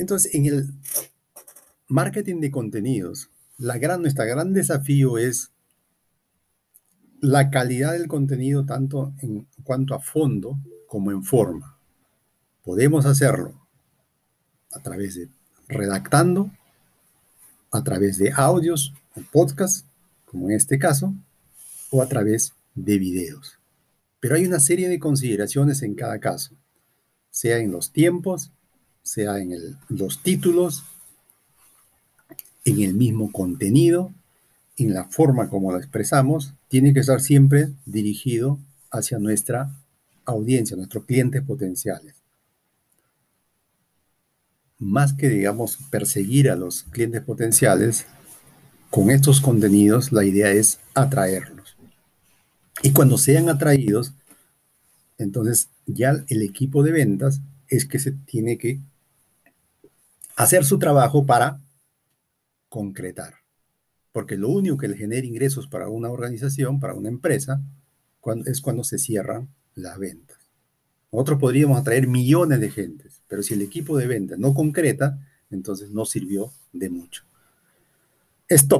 Entonces, en el marketing de contenidos, la gran, nuestro gran desafío es la calidad del contenido tanto en cuanto a fondo como en forma. Podemos hacerlo a través de redactando, a través de audios o podcasts, como en este caso, o a través de videos. Pero hay una serie de consideraciones en cada caso, sea en los tiempos, sea en los títulos, en el mismo contenido, en la forma como lo expresamos, tiene que estar siempre dirigido hacia nuestra audiencia, nuestros clientes potenciales. Más que, digamos, perseguir a los clientes potenciales, con estos contenidos la idea es atraerlos. Y cuando sean atraídos, entonces ya el equipo de ventas es que se tiene que hacer su trabajo para concretar. Porque lo único que le genera ingresos para una organización, para una empresa, es cuando se cierran las ventas. Nosotros podríamos atraer millones de gentes, pero si el equipo de ventas no concreta, entonces no sirvió de mucho. Esto